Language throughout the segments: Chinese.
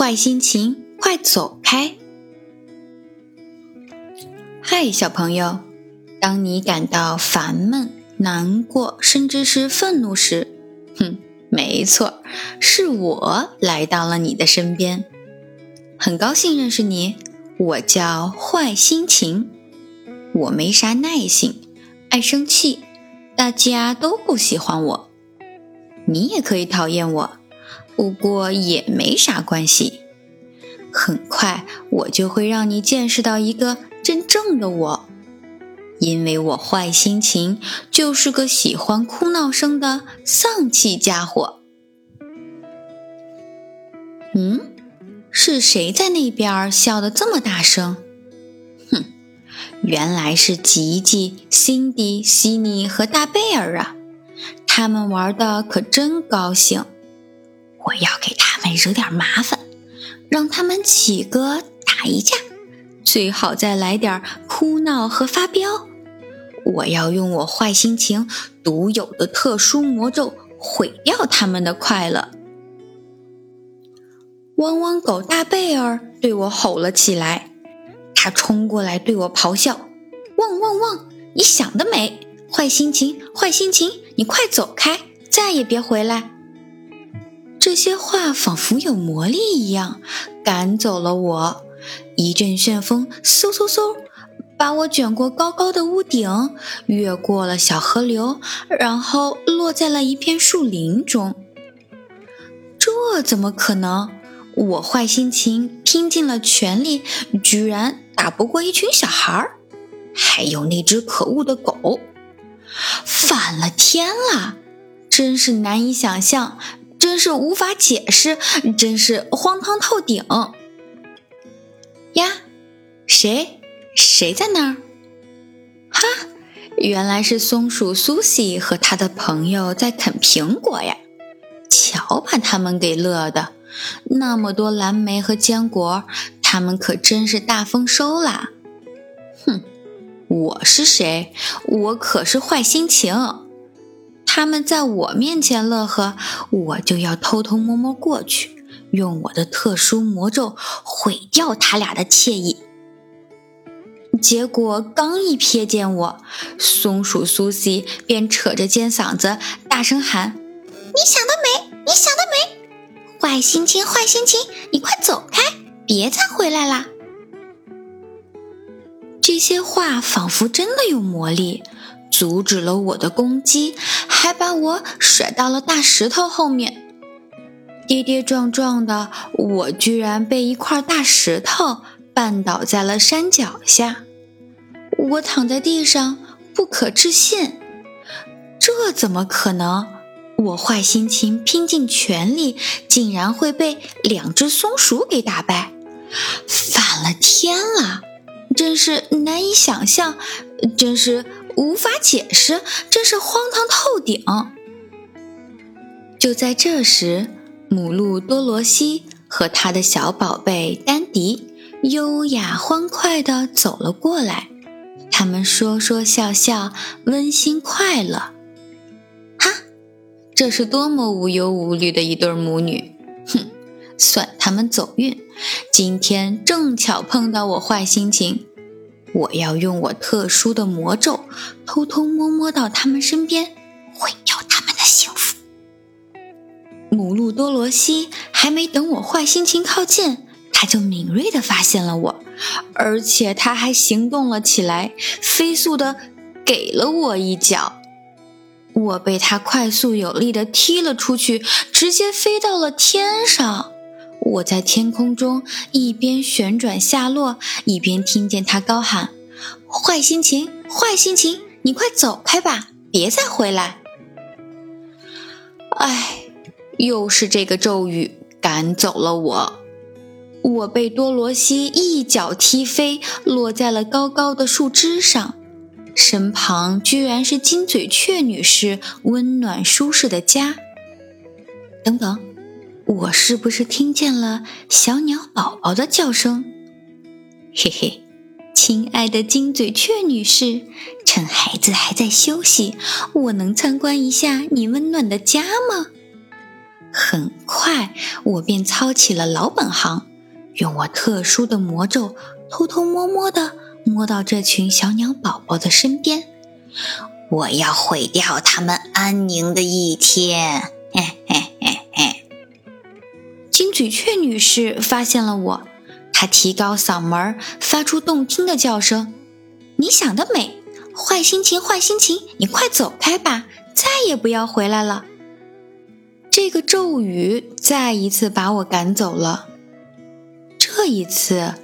坏心情，快走开！嗨，小朋友，当你感到烦闷、难过，甚至是愤怒时，哼，没错，是我来到了你的身边。很高兴认识你，我叫坏心情。我没啥耐性，爱生气，大家都不喜欢我。你也可以讨厌我，不过也没啥关系。很快，我就会让你见识到一个真正的我，因为我坏心情，就是个喜欢哭闹声的丧气家伙。嗯，是谁在那边笑得这么大声？哼，原来是吉吉、辛迪、西尼和大贝尔啊！他们玩的可真高兴，我要给他们惹点麻烦。让他们几个打一架，最好再来点哭闹和发飙。我要用我坏心情独有的特殊魔咒毁掉他们的快乐。汪汪狗大贝尔对我吼了起来，他冲过来对我咆哮：“汪汪汪！你想得美！坏心情，坏心情，你快走开，再也别回来！”这些话仿佛有魔力一样，赶走了我。一阵旋风，嗖嗖嗖，把我卷过高高的屋顶，越过了小河流，然后落在了一片树林中。这怎么可能？我坏心情，拼尽了全力，居然打不过一群小孩儿，还有那只可恶的狗！反了天了，真是难以想象。真是无法解释，真是荒唐透顶呀！谁？谁在那儿？哈，原来是松鼠苏西和他的朋友在啃苹果呀！瞧，把他们给乐的，那么多蓝莓和坚果，他们可真是大丰收啦！哼，我是谁？我可是坏心情。他们在我面前乐呵，我就要偷偷摸摸过去，用我的特殊魔咒毁掉他俩的惬意。结果刚一瞥见我，松鼠苏西便扯着尖嗓子大声喊：“你想得美！你想得美！坏心情，坏心情，你快走开，别再回来啦！”这些话仿佛真的有魔力。阻止了我的攻击，还把我甩到了大石头后面。跌跌撞撞的，我居然被一块大石头绊倒在了山脚下。我躺在地上，不可置信。这怎么可能？我坏心情，拼尽全力，竟然会被两只松鼠给打败？反了天了！真是难以想象，真是。无法解释，真是荒唐透顶。就在这时，母鹿多罗西和他的小宝贝丹迪优雅欢快地走了过来。他们说说笑笑，温馨快乐。哈，这是多么无忧无虑的一对母女！哼，算他们走运，今天正巧碰到我坏心情。我要用我特殊的魔咒，偷偷摸摸到他们身边，毁掉他们的幸福。母鹿多罗西还没等我坏心情靠近，他就敏锐地发现了我，而且他还行动了起来，飞速地给了我一脚。我被他快速有力地踢了出去，直接飞到了天上。我在天空中一边旋转下落，一边听见他高喊：“坏心情，坏心情，你快走开吧，别再回来！”哎，又是这个咒语赶走了我。我被多罗西一脚踢飞，落在了高高的树枝上，身旁居然是金嘴雀女士温暖舒适的家。等等。我是不是听见了小鸟宝宝的叫声？嘿嘿，亲爱的金嘴雀女士，趁孩子还在休息，我能参观一下你温暖的家吗？很快我便操起了老本行，用我特殊的魔咒，偷偷摸摸地摸到这群小鸟宝宝的身边。我要毁掉他们安宁的一天！喜鹊女士发现了我，她提高嗓门，发出动听的叫声：“你想得美！坏心情，坏心情，你快走开吧，再也不要回来了。”这个咒语再一次把我赶走了。这一次，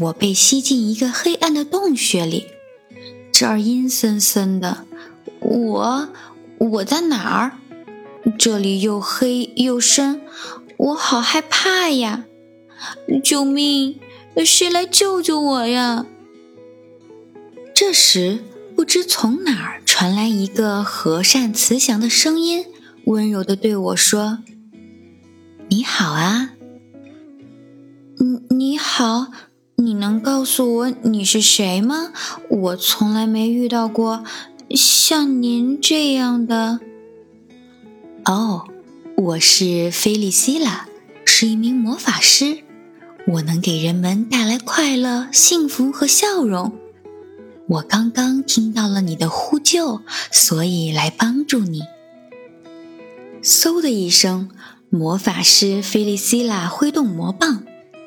我被吸进一个黑暗的洞穴里，这儿阴森森的。我我在哪儿？这里又黑又深，我好害怕呀！救命！谁来救救我呀？这时，不知从哪儿传来一个和善慈祥的声音，温柔地对我说：“你好啊，你你好，你能告诉我你是谁吗？我从来没遇到过。”像您这样的哦，我是菲利希拉，是一名魔法师。我能给人们带来快乐、幸福和笑容。我刚刚听到了你的呼救，所以来帮助你。嗖的一声，魔法师菲利希拉挥动魔棒，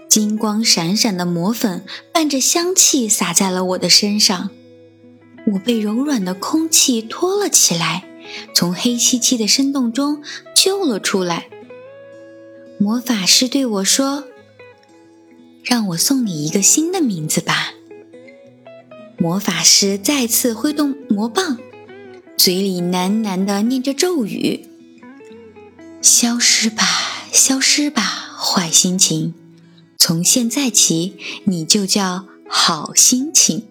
金光闪闪的魔粉伴着香气洒在了我的身上。我被柔软的空气托了起来，从黑漆漆的深洞中救了出来。魔法师对我说：“让我送你一个新的名字吧。”魔法师再次挥动魔棒，嘴里喃喃地念着咒语：“消失吧，消失吧，坏心情！从现在起，你就叫好心情。”